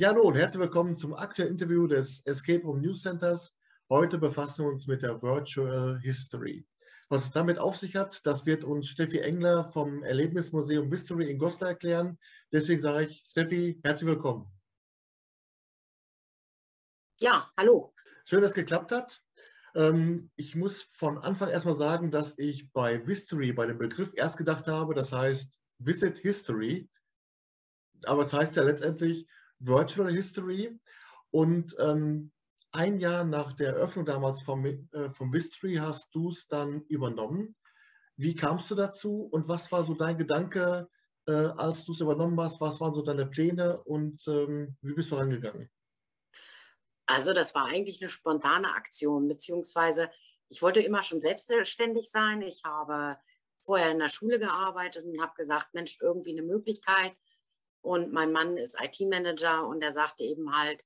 Ja, hallo und herzlich willkommen zum aktuellen Interview des Escape Room News Centers. Heute befassen wir uns mit der Virtual History. Was es damit auf sich hat, das wird uns Steffi Engler vom Erlebnismuseum History in Goslar erklären. Deswegen sage ich, Steffi, herzlich willkommen. Ja, hallo. Schön, dass es geklappt hat. Ähm, ich muss von Anfang erstmal sagen, dass ich bei History, bei dem Begriff erst gedacht habe, das heißt Visit History. Aber es heißt ja letztendlich Virtual History. Und ähm, ein Jahr nach der Eröffnung damals vom, äh, vom History hast du es dann übernommen. Wie kamst du dazu und was war so dein Gedanke, äh, als du es übernommen hast? Was waren so deine Pläne und ähm, wie bist du rangegangen? Also das war eigentlich eine spontane Aktion, beziehungsweise ich wollte immer schon selbstständig sein. Ich habe vorher in der Schule gearbeitet und habe gesagt, Mensch, irgendwie eine Möglichkeit, und mein Mann ist IT-Manager und er sagte eben halt,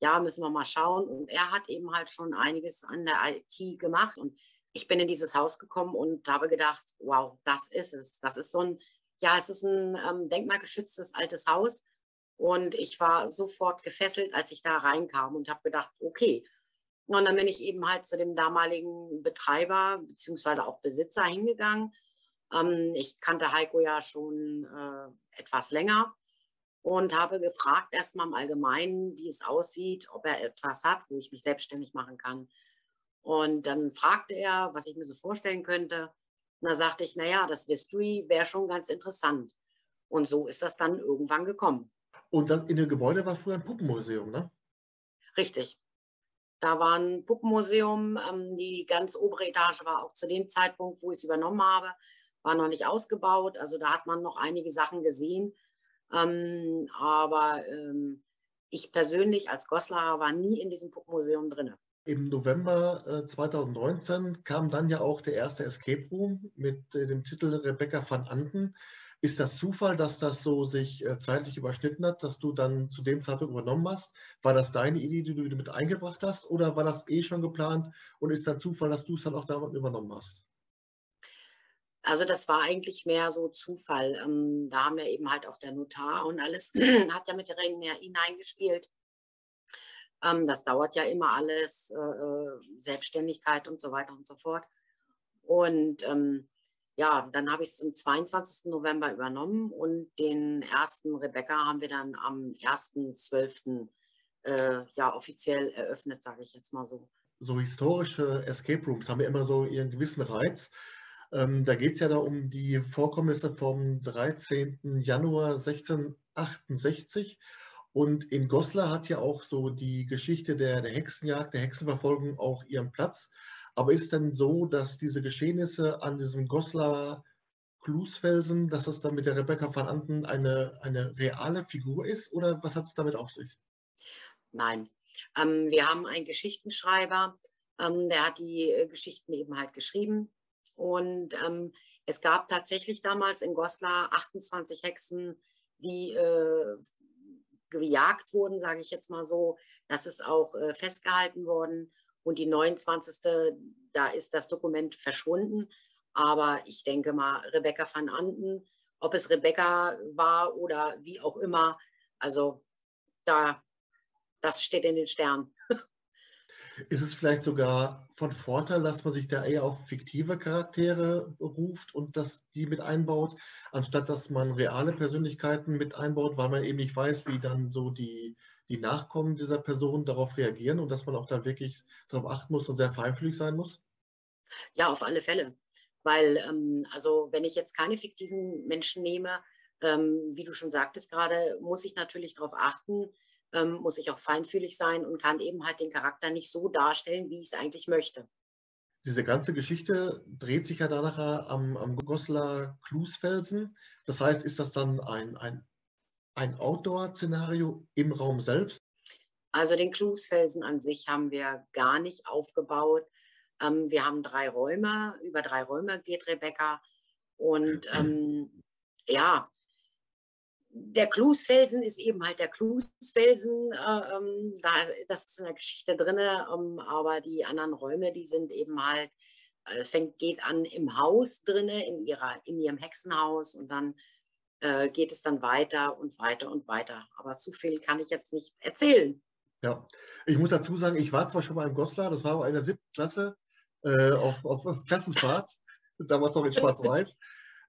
ja, müssen wir mal schauen. Und er hat eben halt schon einiges an der IT gemacht. Und ich bin in dieses Haus gekommen und habe gedacht, wow, das ist es. Das ist so ein, ja, es ist ein ähm, denkmalgeschütztes altes Haus. Und ich war sofort gefesselt, als ich da reinkam und habe gedacht, okay. Und dann bin ich eben halt zu dem damaligen Betreiber beziehungsweise auch Besitzer hingegangen. Ähm, ich kannte Heiko ja schon äh, etwas länger und habe gefragt erstmal im Allgemeinen, wie es aussieht, ob er etwas hat, wo ich mich selbstständig machen kann. Und dann fragte er, was ich mir so vorstellen könnte. Und da sagte ich, naja, das History wäre schon ganz interessant. Und so ist das dann irgendwann gekommen. Und das in dem Gebäude war früher ein Puppenmuseum, ne? Richtig. Da war ein Puppenmuseum. Ähm, die ganz obere Etage war auch zu dem Zeitpunkt, wo ich es übernommen habe, war noch nicht ausgebaut. Also da hat man noch einige Sachen gesehen, ähm, aber ähm, ich persönlich als Goslar war nie in diesem Puppenmuseum drin. Im November äh, 2019 kam dann ja auch der erste Escape Room mit äh, dem Titel Rebecca van Anden. Ist das Zufall, dass das so sich äh, zeitlich überschnitten hat, dass du dann zu dem Zeitpunkt übernommen hast? War das deine Idee, die du mit eingebracht hast, oder war das eh schon geplant und ist dann Zufall, dass du es dann auch damit übernommen hast? Also das war eigentlich mehr so Zufall. Ähm, da haben wir eben halt auch der Notar und alles hat ja mit hineingespielt. Ähm, das dauert ja immer alles, äh, äh, Selbstständigkeit und so weiter und so fort. Und ähm, ja, dann habe ich es am 22. November übernommen und den ersten Rebecca haben wir dann am 1.12. Äh, ja offiziell eröffnet, sage ich jetzt mal so. So historische Escape Rooms haben ja immer so ihren gewissen Reiz. Ähm, da geht es ja da um die Vorkommnisse vom 13. Januar 1668. Und in Goslar hat ja auch so die Geschichte der, der Hexenjagd, der Hexenverfolgung auch ihren Platz. Aber ist denn so, dass diese Geschehnisse an diesem Goslar Klusfelsen, dass das dann mit der Rebecca van Anden eine, eine reale Figur ist oder was hat es damit auf sich? Nein, ähm, wir haben einen Geschichtenschreiber, ähm, der hat die äh, Geschichten eben halt geschrieben und ähm, es gab tatsächlich damals in Goslar 28 Hexen, die äh, gejagt wurden, sage ich jetzt mal so. Das ist auch äh, festgehalten worden. Und die 29. da ist das Dokument verschwunden. Aber ich denke mal, Rebecca van Anden, ob es Rebecca war oder wie auch immer, also da, das steht in den Sternen. Ist es vielleicht sogar von Vorteil, dass man sich da eher auf fiktive Charaktere ruft und dass die mit einbaut, anstatt dass man reale Persönlichkeiten mit einbaut, weil man eben nicht weiß, wie dann so die, die Nachkommen dieser Person darauf reagieren und dass man auch da wirklich darauf achten muss und sehr feinfühlig sein muss? Ja, auf alle Fälle. Weil, ähm, also wenn ich jetzt keine fiktiven Menschen nehme, ähm, wie du schon sagtest gerade, muss ich natürlich darauf achten, ähm, muss ich auch feinfühlig sein und kann eben halt den Charakter nicht so darstellen, wie ich es eigentlich möchte. Diese ganze Geschichte dreht sich ja danach am, am Goslar Klusfelsen. Das heißt, ist das dann ein, ein, ein Outdoor-Szenario im Raum selbst? Also den Klusfelsen an sich haben wir gar nicht aufgebaut. Ähm, wir haben drei Räume, über drei Räume geht Rebecca. Und ähm, ja, der Klusfelsen ist eben halt der Klusfelsen. Äh, ähm, da, das ist in der Geschichte drin, ähm, aber die anderen Räume, die sind eben halt, äh, es fängt, geht an im Haus drin, in, in ihrem Hexenhaus und dann äh, geht es dann weiter und weiter und weiter. Aber zu viel kann ich jetzt nicht erzählen. Ja, ich muss dazu sagen, ich war zwar schon mal im Goslar, das war in der siebten Klasse äh, auf, auf Klassenfahrt, damals noch in Schwarz-Weiß.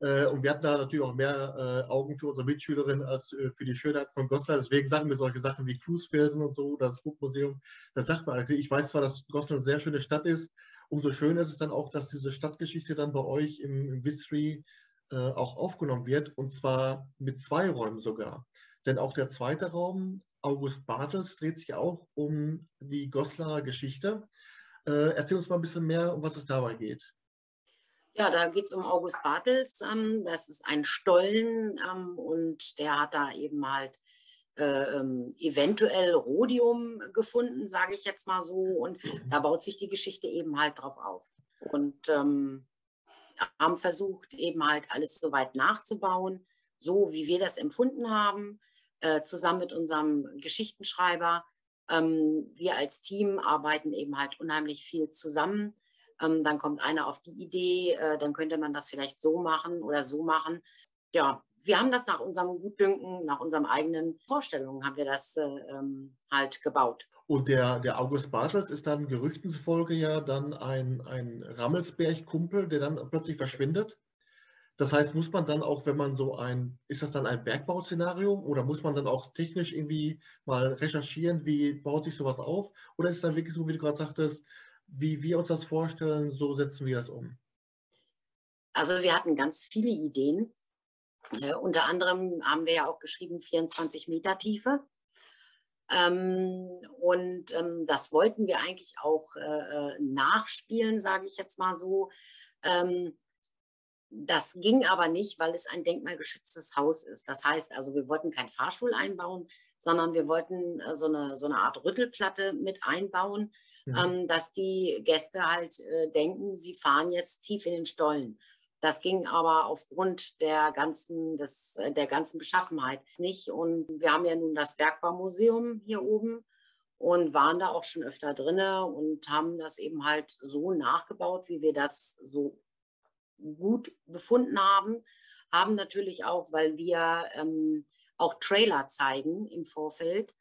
Äh, und wir hatten da natürlich auch mehr äh, Augen für unsere Mitschülerin als äh, für die Schönheit von Goslar. Deswegen sagen wir solche Sachen wie Klusfelsen und so, das Buchmuseum. Das sagt man. Also ich weiß zwar, dass Goslar eine sehr schöne Stadt ist. Umso schöner ist es dann auch, dass diese Stadtgeschichte dann bei euch im, im Vistry auch aufgenommen wird. Und zwar mit zwei Räumen sogar. Denn auch der zweite Raum, August Bartels, dreht sich auch um die Goslarer Geschichte. Äh, erzähl uns mal ein bisschen mehr, um was es dabei geht. Ja, da geht es um August Bartels. Ähm, das ist ein Stollen ähm, und der hat da eben halt äh, ähm, eventuell Rhodium gefunden, sage ich jetzt mal so. Und da baut sich die Geschichte eben halt drauf auf. Und ähm, haben versucht, eben halt alles so weit nachzubauen, so wie wir das empfunden haben, äh, zusammen mit unserem Geschichtenschreiber. Ähm, wir als Team arbeiten eben halt unheimlich viel zusammen ähm, dann kommt einer auf die Idee, äh, dann könnte man das vielleicht so machen oder so machen. Ja, wir haben das nach unserem Gutdünken, nach unseren eigenen Vorstellungen haben wir das äh, ähm, halt gebaut. Und der, der August Bartels ist dann Gerüchten zufolge ja dann ein, ein Rammelsberg-Kumpel, der dann plötzlich verschwindet. Das heißt, muss man dann auch, wenn man so ein, ist das dann ein Bergbauszenario oder muss man dann auch technisch irgendwie mal recherchieren, wie baut sich sowas auf? Oder ist es dann wirklich so, wie du gerade sagtest, wie wir uns das vorstellen, so setzen wir das um. Also wir hatten ganz viele Ideen. Äh, unter anderem haben wir ja auch geschrieben 24 Meter Tiefe. Ähm, und ähm, das wollten wir eigentlich auch äh, äh nachspielen, sage ich jetzt mal so. Ähm, das ging aber nicht, weil es ein denkmalgeschütztes Haus ist. Das heißt also, wir wollten keinen Fahrstuhl einbauen, sondern wir wollten äh, so, eine, so eine Art Rüttelplatte mit einbauen, mhm. ähm, dass die Gäste halt äh, denken, sie fahren jetzt tief in den Stollen. Das ging aber aufgrund der ganzen, des, äh, der ganzen Beschaffenheit nicht. Und wir haben ja nun das Bergbaumuseum hier oben und waren da auch schon öfter drin und haben das eben halt so nachgebaut, wie wir das so gut befunden haben. Haben natürlich auch, weil wir ähm, auch Trailer zeigen im Vorfeld,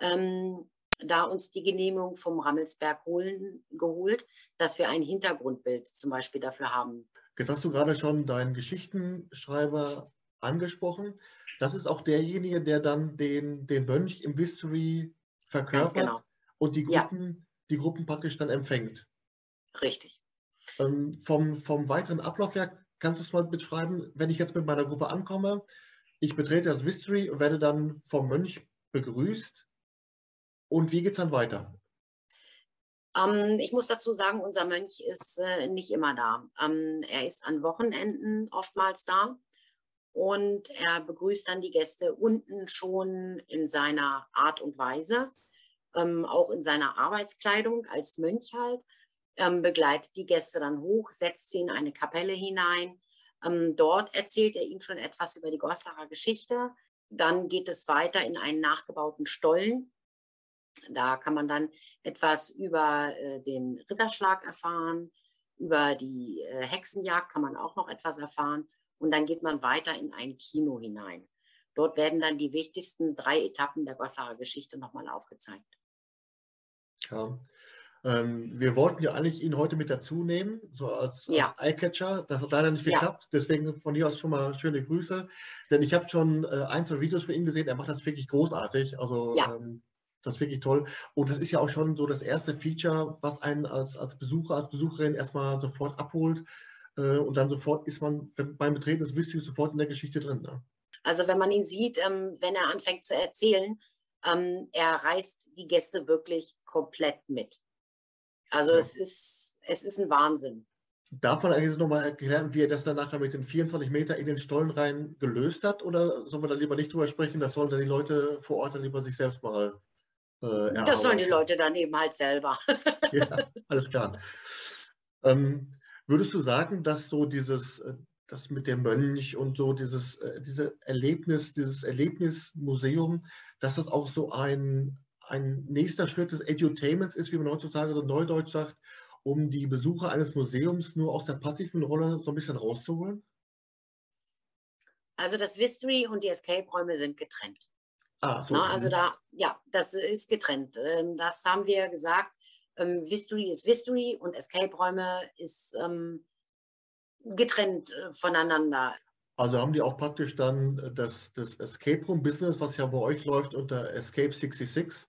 ähm, da uns die Genehmigung vom Rammelsberg holen, geholt, dass wir ein Hintergrundbild zum Beispiel dafür haben. Jetzt hast du gerade schon deinen Geschichtenschreiber angesprochen. Das ist auch derjenige, der dann den, den Mönch im History verkörpert genau. und die Gruppen, ja. die Gruppen praktisch dann empfängt. Richtig. Ähm, vom, vom weiteren Ablauf her kannst du es mal beschreiben, wenn ich jetzt mit meiner Gruppe ankomme, ich betrete das History und werde dann vom Mönch begrüßt. Und wie geht es dann weiter? Ähm, ich muss dazu sagen, unser Mönch ist äh, nicht immer da. Ähm, er ist an Wochenenden oftmals da und er begrüßt dann die Gäste unten schon in seiner Art und Weise, ähm, auch in seiner Arbeitskleidung als Mönch halt, ähm, begleitet die Gäste dann hoch, setzt sie in eine Kapelle hinein. Ähm, dort erzählt er ihnen schon etwas über die Goslacher Geschichte. Dann geht es weiter in einen nachgebauten Stollen, da kann man dann etwas über äh, den Ritterschlag erfahren, über die äh, Hexenjagd kann man auch noch etwas erfahren und dann geht man weiter in ein Kino hinein. Dort werden dann die wichtigsten drei Etappen der Gossarer Geschichte nochmal aufgezeigt. Ja. Ähm, wir wollten ja eigentlich ihn heute mit dazu nehmen, so als, ja. als Eyecatcher. Das hat leider nicht geklappt. Ja. Deswegen von hier aus schon mal schöne Grüße. Denn ich habe schon äh, ein, zwei Videos von ihm gesehen. Er macht das wirklich großartig. Also ja. ähm, das ist wirklich toll. Und das ist ja auch schon so das erste Feature, was einen als, als Besucher, als Besucherin erstmal sofort abholt. Äh, und dann sofort ist man beim Betreten des Mysteries sofort in der Geschichte drin. Ne? Also wenn man ihn sieht, ähm, wenn er anfängt zu erzählen, ähm, er reißt die Gäste wirklich komplett mit. Also ja. es, ist, es ist ein Wahnsinn. Darf man eigentlich nochmal erklären, wie er das dann nachher mit den 24 Meter in den Stollen rein gelöst hat? Oder sollen wir da lieber nicht drüber sprechen? Das sollen dann die Leute vor Ort dann lieber sich selbst mal äh, das sollen die Leute dann eben halt selber. ja, alles klar. Ähm, würdest du sagen, dass so dieses, äh, das mit dem Mönch und so dieses, äh, diese Erlebnis, dieses Erlebnismuseum, dass das auch so ein, ein nächster Schritt des Edutainments ist, wie man heutzutage so neudeutsch sagt, um die Besucher eines Museums nur aus der passiven Rolle so ein bisschen rauszuholen? Also das Vistory und die Escape-Räume sind getrennt. Ah, so. Na, also mhm. da, ja, das ist getrennt. Ähm, das haben wir gesagt. Ähm, Vistory ist Vistory und Escape-Räume ist ähm, getrennt äh, voneinander. Also haben die auch praktisch dann äh, das, das Escape Room Business, was ja bei euch läuft unter Escape 66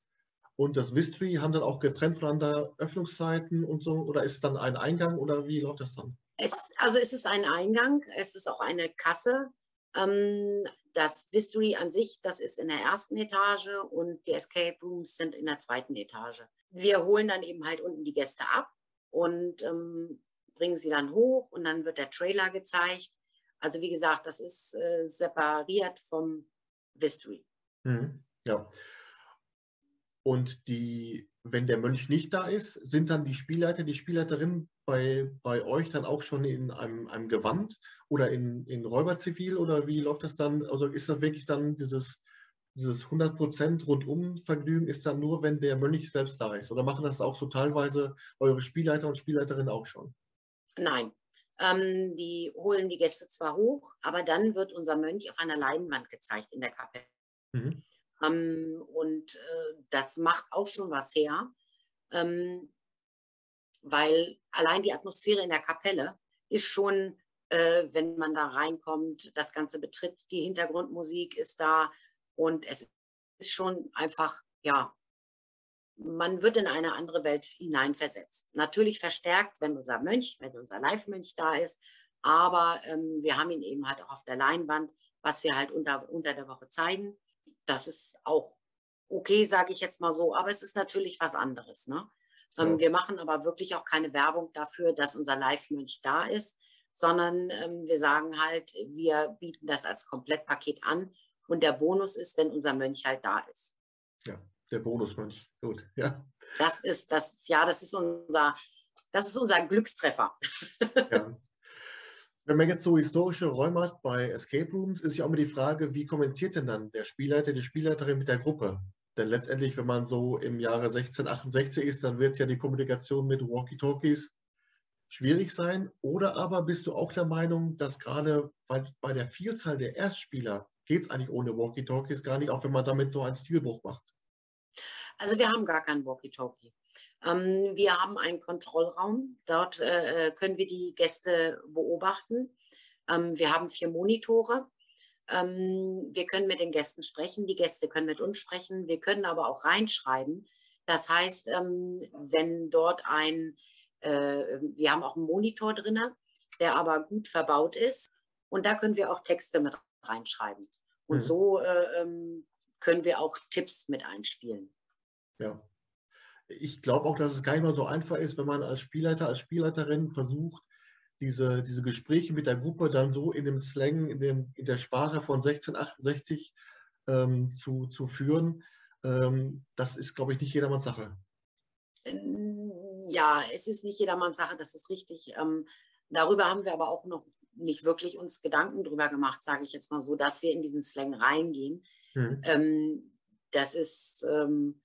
und das Vistory haben dann auch getrennt voneinander Öffnungszeiten und so oder ist es dann ein Eingang oder wie läuft das dann? Es, also es ist ein Eingang, es ist auch eine Kasse. Ähm, das Vistory an sich, das ist in der ersten Etage und die Escape Rooms sind in der zweiten Etage. Wir holen dann eben halt unten die Gäste ab und ähm, bringen sie dann hoch und dann wird der Trailer gezeigt. Also wie gesagt, das ist äh, separiert vom Vistory. Mhm, ja. Und die, wenn der Mönch nicht da ist, sind dann die Spielleiter, die Spielleiterinnen bei, bei euch dann auch schon in einem, einem Gewand oder in, in Räuberzivil oder wie läuft das dann? Also ist das wirklich dann dieses, dieses 100% Rundum-Vergnügen ist dann nur, wenn der Mönch selbst da ist? Oder machen das auch so teilweise eure Spielleiter und Spielleiterinnen auch schon? Nein. Ähm, die holen die Gäste zwar hoch, aber dann wird unser Mönch auf einer Leinwand gezeigt in der Kapelle. Mhm. Ähm, und äh, das macht auch schon was her. Ähm, weil allein die Atmosphäre in der Kapelle ist schon, äh, wenn man da reinkommt, das Ganze betritt, die Hintergrundmusik ist da und es ist schon einfach, ja, man wird in eine andere Welt hineinversetzt. Natürlich verstärkt, wenn unser Mönch, wenn unser Live-Mönch da ist, aber ähm, wir haben ihn eben halt auch auf der Leinwand, was wir halt unter, unter der Woche zeigen. Das ist auch okay, sage ich jetzt mal so, aber es ist natürlich was anderes. Ne? Ähm, ja. Wir machen aber wirklich auch keine Werbung dafür, dass unser Live-Mönch da ist, sondern ähm, wir sagen halt, wir bieten das als Komplettpaket an und der Bonus ist, wenn unser Mönch halt da ist. Ja, der Bonusmönch, gut, ja. Das ist das, ja, das ist unser, das ist unser Glückstreffer. ja. Wenn man jetzt so historische Räume hat bei Escape Rooms, ist ja auch immer die Frage, wie kommentiert denn dann der Spielleiter, die Spielleiterin mit der Gruppe? Denn letztendlich, wenn man so im Jahre 1668 ist, dann wird ja die Kommunikation mit Walkie-Talkies schwierig sein. Oder aber bist du auch der Meinung, dass gerade bei, der Vielzahl der Erstspieler geht es eigentlich ohne Walkie-Talkies gar nicht, auch wenn man damit so einen Stilbruch macht? Also wir haben gar keinen Walkie-Talkie. Ähm, wir haben einen Kontrollraum. Dort äh, können wir die Gäste beobachten. Ähm, wir haben vier Monitore. Ähm, wir können mit den Gästen sprechen, die Gäste können mit uns sprechen, wir können aber auch reinschreiben. Das heißt, ähm, wenn dort ein, äh, wir haben auch einen Monitor drin, der aber gut verbaut ist und da können wir auch Texte mit reinschreiben. Und mhm. so äh, ähm, können wir auch Tipps mit einspielen. Ja. Ich glaube auch, dass es gar nicht mal so einfach ist, wenn man als Spielleiter, als Spielleiterin versucht, diese, diese Gespräche mit der Gruppe dann so in dem Slang, in, dem, in der Sprache von 1668 ähm, zu, zu führen, ähm, das ist, glaube ich, nicht jedermanns Sache. Ja, es ist nicht jedermanns Sache, das ist richtig. Ähm, darüber haben wir aber auch noch nicht wirklich uns Gedanken drüber gemacht, sage ich jetzt mal so, dass wir in diesen Slang reingehen. Ähm, das ist, ähm,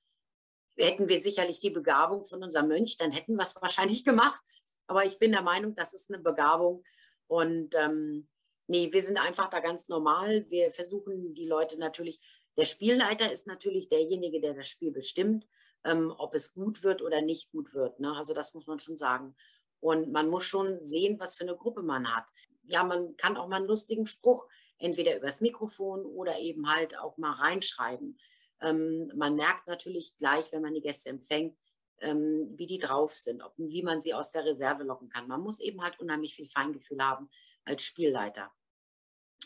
hätten wir sicherlich die Begabung von unserem Mönch, dann hätten wir es wahrscheinlich gemacht. Aber ich bin der Meinung, das ist eine Begabung. Und ähm, nee, wir sind einfach da ganz normal. Wir versuchen die Leute natürlich, der Spielleiter ist natürlich derjenige, der das Spiel bestimmt, ähm, ob es gut wird oder nicht gut wird. Ne? Also das muss man schon sagen. Und man muss schon sehen, was für eine Gruppe man hat. Ja, man kann auch mal einen lustigen Spruch entweder übers Mikrofon oder eben halt auch mal reinschreiben. Ähm, man merkt natürlich gleich, wenn man die Gäste empfängt, ähm, wie die drauf sind, ob, wie man sie aus der Reserve locken kann. Man muss eben halt unheimlich viel Feingefühl haben als Spielleiter.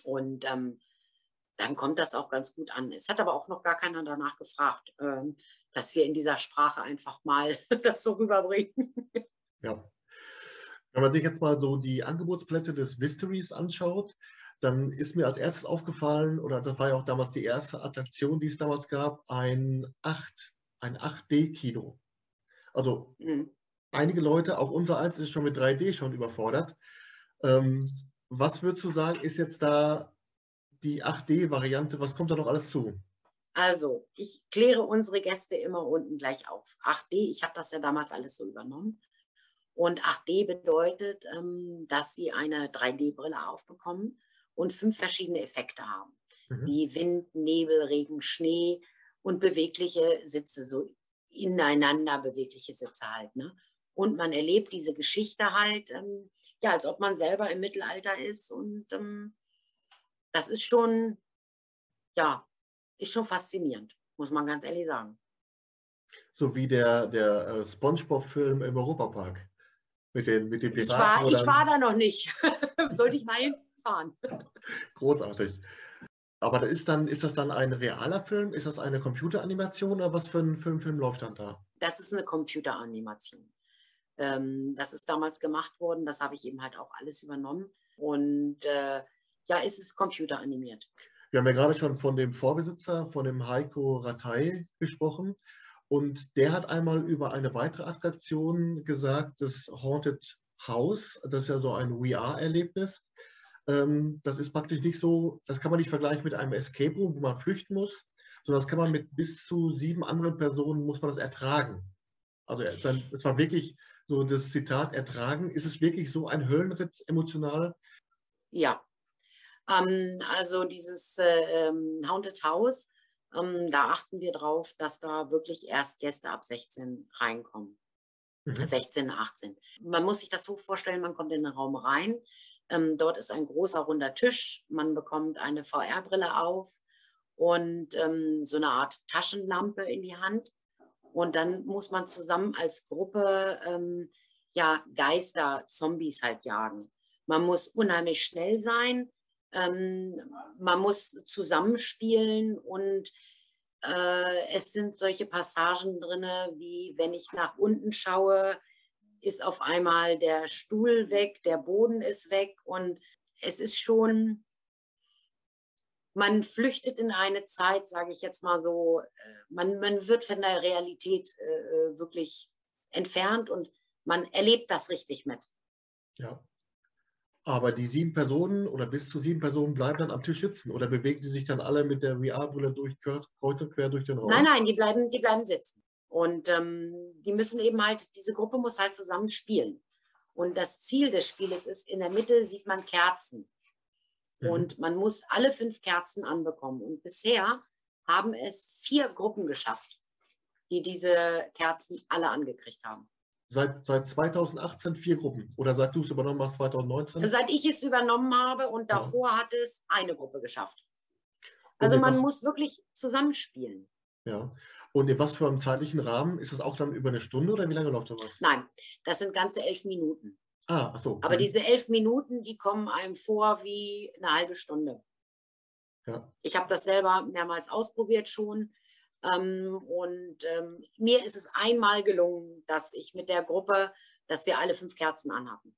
Und ähm, dann kommt das auch ganz gut an. Es hat aber auch noch gar keiner danach gefragt, ähm, dass wir in dieser Sprache einfach mal das so rüberbringen. Ja. Wenn man sich jetzt mal so die Angebotsplätze des Mysteries anschaut, dann ist mir als erstes aufgefallen, oder das war ja auch damals die erste Attraktion, die es damals gab, ein 8, ein 8D-Kino. Also mhm. einige Leute, auch unser eins ist schon mit 3D schon überfordert. Ähm, was würdest du sagen, ist jetzt da die 8D-Variante? Was kommt da noch alles zu? Also, ich kläre unsere Gäste immer unten gleich auf. 8D, ich habe das ja damals alles so übernommen. Und 8D bedeutet, ähm, dass sie eine 3D-Brille aufbekommen und fünf verschiedene Effekte haben, mhm. wie Wind, Nebel, Regen, Schnee und bewegliche Sitze, so ineinander bewegliche Sitze halt. Ne? Und man erlebt diese Geschichte halt, ähm, ja, als ob man selber im Mittelalter ist. Und ähm, das ist schon, ja, ist schon faszinierend, muss man ganz ehrlich sagen. So wie der, der äh, Spongebob-Film im Europapark. Mit den, mit den Piraten. Ich war, ich war da noch nicht. Sollte ich mal hinfahren. Großartig. Aber ist, dann, ist das dann ein realer Film? Ist das eine Computeranimation oder was für ein Film, Film läuft dann da? Das ist eine Computeranimation. Ähm, das ist damals gemacht worden, das habe ich eben halt auch alles übernommen. Und äh, ja, ist es computeranimiert. Wir haben ja gerade schon von dem Vorbesitzer, von dem Heiko Ratay gesprochen. Und der hat einmal über eine weitere Attraktion gesagt, das Haunted House. Das ist ja so ein VR-Erlebnis. Ähm, das ist praktisch nicht so, das kann man nicht vergleichen mit einem Escape Room, wo man flüchten muss, sondern das kann man mit bis zu sieben anderen Personen, muss man das ertragen. Also es war wirklich so das Zitat ertragen. Ist es wirklich so ein Höllenritt emotional? Ja. Ähm, also dieses äh, ähm, Haunted House, ähm, da achten wir drauf, dass da wirklich erst Gäste ab 16 reinkommen. Mhm. 16, 18. Man muss sich das so vorstellen, man kommt in den Raum rein, ähm, dort ist ein großer runder Tisch. Man bekommt eine VR-Brille auf und ähm, so eine Art Taschenlampe in die Hand. Und dann muss man zusammen als Gruppe ähm, ja Geister, Zombies halt jagen. Man muss unheimlich schnell sein. Ähm, man muss zusammenspielen und äh, es sind solche Passagen drin, wie wenn ich nach unten schaue, ist auf einmal der Stuhl weg, der Boden ist weg und es ist schon, man flüchtet in eine Zeit, sage ich jetzt mal so, äh, man, man wird von der Realität äh, äh, wirklich entfernt und man erlebt das richtig mit. Ja. Aber die sieben Personen oder bis zu sieben Personen bleiben dann am Tisch sitzen oder bewegen die sich dann alle mit der VR-Brille durch, kreuz und quer durch den Raum? Nein, nein, die bleiben, die bleiben sitzen. Und ähm, die müssen eben halt, diese Gruppe muss halt zusammen spielen. Und das Ziel des Spieles ist, in der Mitte sieht man Kerzen. Mhm. Und man muss alle fünf Kerzen anbekommen. Und bisher haben es vier Gruppen geschafft, die diese Kerzen alle angekriegt haben. Seit, seit 2018 vier Gruppen oder seit du es übernommen hast 2019? Seit ich es übernommen habe und davor ja. hat es eine Gruppe geschafft. Also man muss wirklich zusammenspielen. Ja. Und in was für einem zeitlichen Rahmen? Ist das auch dann über eine Stunde oder wie lange läuft sowas? Nein, das sind ganze elf Minuten. Ah, ach so. Aber mhm. diese elf Minuten, die kommen einem vor wie eine halbe Stunde. Ja. Ich habe das selber mehrmals ausprobiert schon. Ähm, und ähm, mir ist es einmal gelungen, dass ich mit der Gruppe, dass wir alle fünf Kerzen anhatten.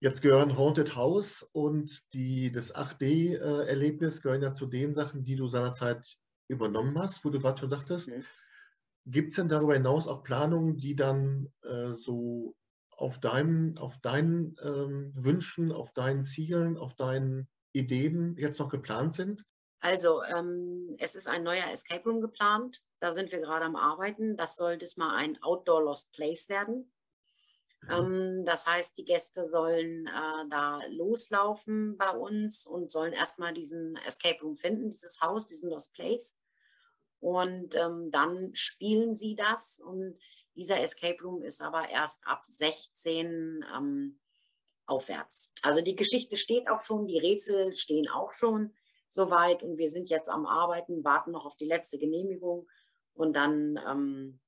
Jetzt gehören Haunted House und die, das 8D-Erlebnis gehören ja zu den Sachen, die du seinerzeit übernommen hast, wo du gerade schon sagtest. Mhm. Gibt es denn darüber hinaus auch Planungen, die dann äh, so auf, deinem, auf deinen ähm, Wünschen, auf deinen Zielen, auf deinen Ideen jetzt noch geplant sind? Also, ähm, es ist ein neuer Escape Room geplant. Da sind wir gerade am Arbeiten. Das soll diesmal ein Outdoor Lost Place werden. Mhm. Ähm, das heißt, die Gäste sollen äh, da loslaufen bei uns und sollen erstmal diesen Escape Room finden, dieses Haus, diesen Lost Place. Und ähm, dann spielen sie das. Und dieser Escape Room ist aber erst ab 16 ähm, aufwärts. Also die Geschichte steht auch schon, die Rätsel stehen auch schon soweit. Und wir sind jetzt am Arbeiten, warten noch auf die letzte Genehmigung. Und dann ähm,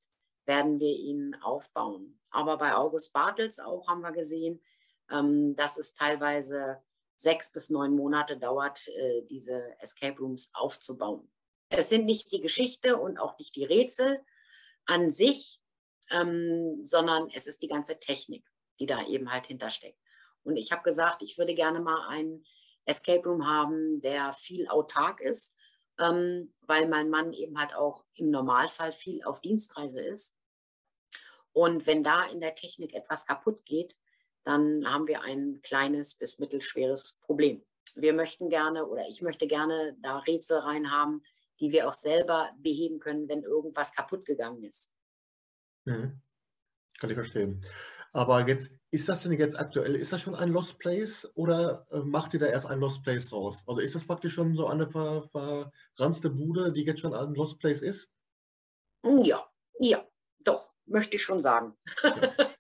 werden wir ihn aufbauen. Aber bei August Bartels auch haben wir gesehen, ähm, dass es teilweise sechs bis neun Monate dauert, äh, diese Escape Rooms aufzubauen. Es sind nicht die Geschichte und auch nicht die Rätsel an sich, ähm, sondern es ist die ganze Technik, die da eben halt hintersteckt. Und ich habe gesagt, ich würde gerne mal einen Escape Room haben, der viel autark ist, ähm, weil mein Mann eben halt auch im Normalfall viel auf Dienstreise ist. Und wenn da in der Technik etwas kaputt geht, dann haben wir ein kleines bis mittelschweres Problem. Wir möchten gerne oder ich möchte gerne da Rätsel rein haben, die wir auch selber beheben können, wenn irgendwas kaputt gegangen ist. Mhm. Kann ich verstehen. Aber jetzt, ist das denn jetzt aktuell, ist das schon ein Lost Place oder äh, macht ihr da erst ein Lost Place raus? Also ist das praktisch schon so eine ver, verranzte Bude, die jetzt schon ein Lost Place ist? Ja, ja, doch, möchte ich schon sagen. Ja.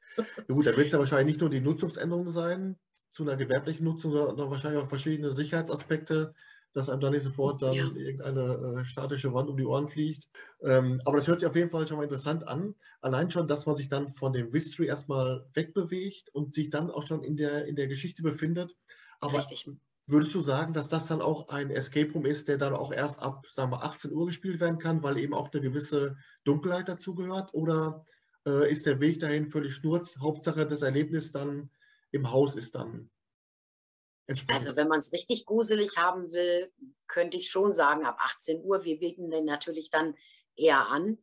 Ja, gut, da wird es ja wahrscheinlich nicht nur die Nutzungsänderung sein zu einer gewerblichen Nutzung, sondern wahrscheinlich auch verschiedene Sicherheitsaspekte, dass einem da nicht sofort dann ja. irgendeine äh, statische Wand um die Ohren fliegt. Ähm, aber das hört sich auf jeden Fall schon mal interessant an. Allein schon, dass man sich dann von dem Mystery erstmal wegbewegt und sich dann auch schon in der, in der Geschichte befindet. Aber Richtig. würdest du sagen, dass das dann auch ein Escape Room ist, der dann auch erst ab, sagen wir, 18 Uhr gespielt werden kann, weil eben auch eine gewisse Dunkelheit dazugehört? Oder äh, ist der Weg dahin völlig schnurz? Hauptsache, das Erlebnis dann im Haus ist dann Entspannt. Also wenn man es richtig gruselig haben will, könnte ich schon sagen, ab 18 Uhr. Wir bieten den natürlich dann eher an.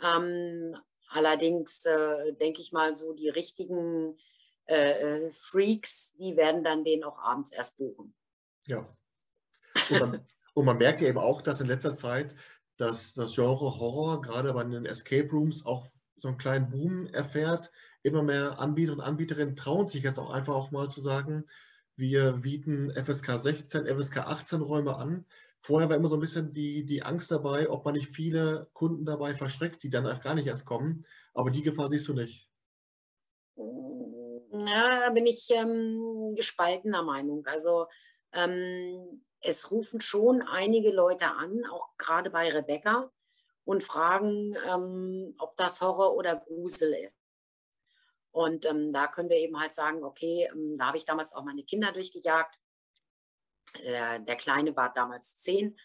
Ähm, allerdings äh, denke ich mal, so die richtigen äh, äh, Freaks, die werden dann den auch abends erst buchen. Ja. Und man, und man merkt ja eben auch, dass in letzter Zeit dass das Genre Horror gerade bei den Escape Rooms auch so einen kleinen Boom erfährt. Immer mehr Anbieter und Anbieterinnen trauen sich jetzt auch einfach auch mal zu sagen, wir bieten FSK 16, FSK 18 Räume an. Vorher war immer so ein bisschen die, die Angst dabei, ob man nicht viele Kunden dabei verschreckt, die dann gar nicht erst kommen. Aber die Gefahr siehst du nicht. Ja, da bin ich ähm, gespaltener Meinung. Also ähm, es rufen schon einige Leute an, auch gerade bei Rebecca, und fragen, ähm, ob das Horror oder Grusel ist. Und ähm, da können wir eben halt sagen, okay, ähm, da habe ich damals auch meine Kinder durchgejagt. Der, der Kleine war damals zehn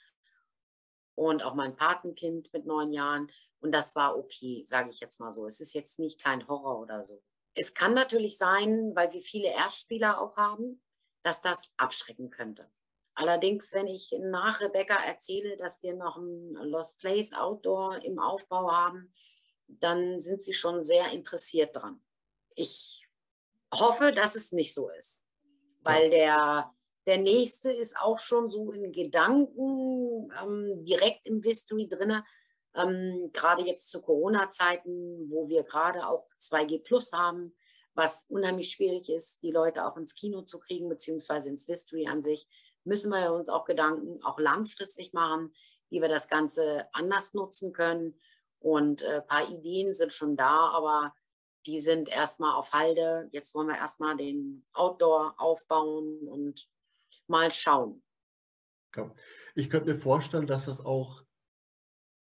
und auch mein Patenkind mit neun Jahren. Und das war okay, sage ich jetzt mal so. Es ist jetzt nicht kein Horror oder so. Es kann natürlich sein, weil wir viele Erstspieler auch haben, dass das abschrecken könnte. Allerdings, wenn ich nach Rebecca erzähle, dass wir noch ein Lost Place Outdoor im Aufbau haben, dann sind sie schon sehr interessiert dran. Ich hoffe, dass es nicht so ist, weil der, der nächste ist auch schon so in Gedanken ähm, direkt im Vistui drin. Ähm, gerade jetzt zu Corona-Zeiten, wo wir gerade auch 2G Plus haben, was unheimlich schwierig ist, die Leute auch ins Kino zu kriegen, beziehungsweise ins Vistui an sich, müssen wir uns auch Gedanken auch langfristig machen, wie wir das Ganze anders nutzen können. Und ein äh, paar Ideen sind schon da, aber die sind erstmal auf Halde. Jetzt wollen wir erstmal den Outdoor aufbauen und mal schauen. Ich könnte mir vorstellen, dass das auch,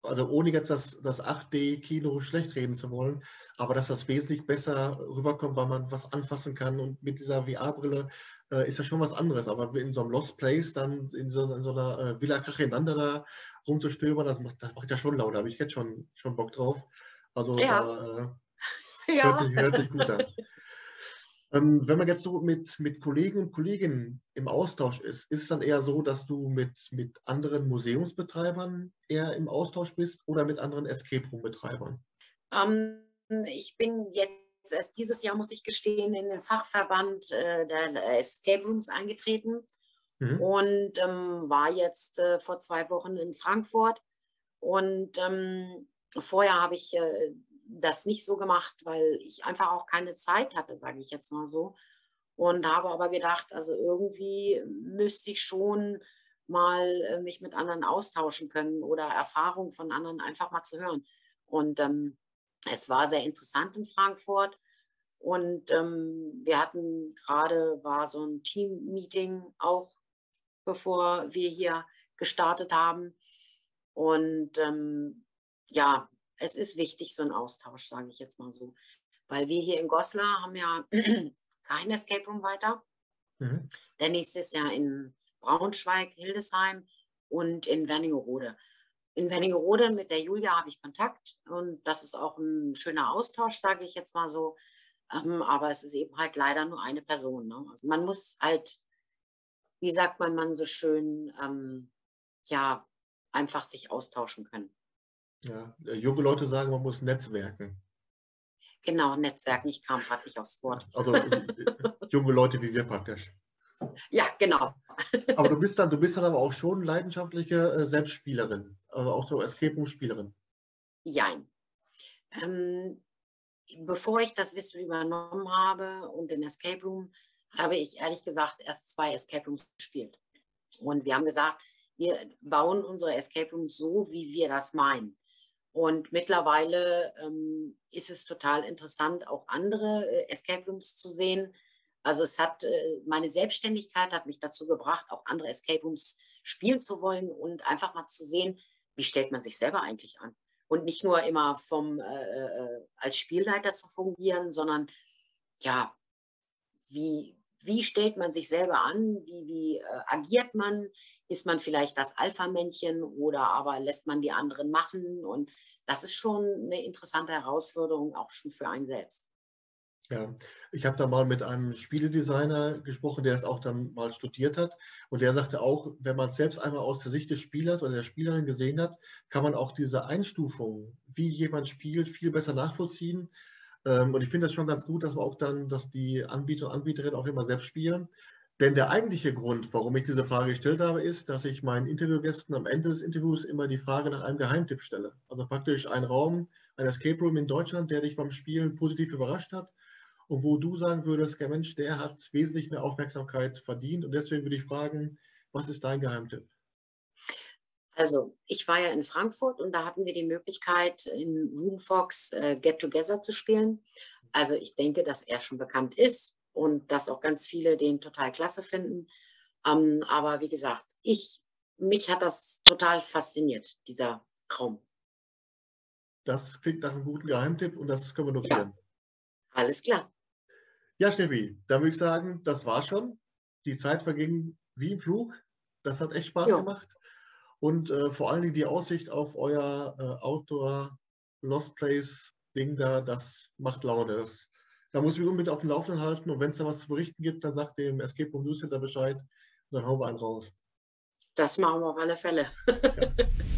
also ohne jetzt das, das 8D-Kino schlecht reden zu wollen, aber dass das wesentlich besser rüberkommt, weil man was anfassen kann und mit dieser VR-Brille äh, ist ja schon was anderes. Aber in so einem Lost Place dann in so, in so einer äh, Villa Kracheinander da rumzustöbern, das macht, das macht ja schon laut, da habe ich jetzt schon, schon Bock drauf. Also ja. äh, ja. Hört, sich, hört sich gut an. Ähm, wenn man jetzt so mit, mit Kollegen und Kolleginnen im Austausch ist, ist es dann eher so, dass du mit, mit anderen Museumsbetreibern eher im Austausch bist oder mit anderen Escape Room-Betreibern? Ähm, ich bin jetzt erst dieses Jahr, muss ich gestehen, in den Fachverband äh, der Escape Rooms eingetreten mhm. und ähm, war jetzt äh, vor zwei Wochen in Frankfurt. Und ähm, vorher habe ich äh, das nicht so gemacht, weil ich einfach auch keine Zeit hatte, sage ich jetzt mal so. Und habe aber gedacht, also irgendwie müsste ich schon mal äh, mich mit anderen austauschen können oder Erfahrungen von anderen einfach mal zu hören. Und ähm, es war sehr interessant in Frankfurt. Und ähm, wir hatten gerade, war so ein Team-Meeting auch, bevor wir hier gestartet haben. Und ähm, ja, es ist wichtig, so ein Austausch, sage ich jetzt mal so. Weil wir hier in Goslar haben ja kein Escape Room weiter. Mhm. Der nächste ist ja in Braunschweig, Hildesheim und in Wernigerode. In Wernigerode mit der Julia habe ich Kontakt und das ist auch ein schöner Austausch, sage ich jetzt mal so. Ähm, aber es ist eben halt leider nur eine Person. Ne? Also man muss halt, wie sagt man, man so schön, ähm, ja, einfach sich austauschen können. Ja, äh, junge Leute sagen, man muss netzwerken. Genau, Netzwerken. Ich kam gerade nicht aufs Wort. Also äh, junge Leute wie wir praktisch. Ja, genau. aber du bist dann, du bist dann aber auch schon leidenschaftliche äh, Selbstspielerin, also auch so Escape Room Spielerin. Jein. Ähm, bevor ich das Wissen übernommen habe und den Escape Room, habe ich ehrlich gesagt erst zwei Escape Rooms gespielt. Und wir haben gesagt, wir bauen unsere Escape Rooms so, wie wir das meinen. Und mittlerweile ähm, ist es total interessant, auch andere äh, Escape Rooms zu sehen. Also es hat äh, meine Selbstständigkeit hat mich dazu gebracht, auch andere Escape Rooms spielen zu wollen und einfach mal zu sehen, wie stellt man sich selber eigentlich an und nicht nur immer vom äh, äh als Spielleiter zu fungieren, sondern ja, wie wie stellt man sich selber an, wie wie äh, agiert man, ist man vielleicht das Alpha-Männchen oder aber lässt man die anderen machen und das ist schon eine interessante Herausforderung auch schon für einen selbst. Ja, ich habe da mal mit einem Spieledesigner gesprochen, der es auch dann mal studiert hat. Und der sagte auch, wenn man es selbst einmal aus der Sicht des Spielers oder der Spielerin gesehen hat, kann man auch diese Einstufung, wie jemand spielt, viel besser nachvollziehen. Ähm, und ich finde das schon ganz gut, dass man auch dann, dass die Anbieter und Anbieterinnen auch immer selbst spielen. Denn der eigentliche Grund, warum ich diese Frage gestellt habe, ist, dass ich meinen Interviewgästen am Ende des Interviews immer die Frage nach einem Geheimtipp stelle. Also praktisch ein Raum, ein Escape Room in Deutschland, der dich beim Spielen positiv überrascht hat und wo du sagen würdest, der Mensch, der hat wesentlich mehr Aufmerksamkeit verdient. Und deswegen würde ich fragen, was ist dein Geheimtipp? Also, ich war ja in Frankfurt und da hatten wir die Möglichkeit, in Roomfox äh, Get Together zu spielen. Also, ich denke, dass er schon bekannt ist und dass auch ganz viele den total klasse finden. Ähm, aber wie gesagt, ich, mich hat das total fasziniert, dieser Raum. Das klingt nach einem guten Geheimtipp und das können wir notieren. Ja. Alles klar. Ja, Steffi, dann würde ich sagen, das war schon. Die Zeit verging wie im Flug. Das hat echt Spaß ja. gemacht. Und äh, vor allen Dingen die Aussicht auf euer äh, Outdoor Lost Place Ding da, das macht Laune. Das, da muss ich mich unbedingt auf dem Laufenden halten. Und wenn es da was zu berichten gibt, dann sagt dem Escape Room News Center Bescheid. Und dann hauen wir einen raus. Das machen wir auf alle Fälle. ja.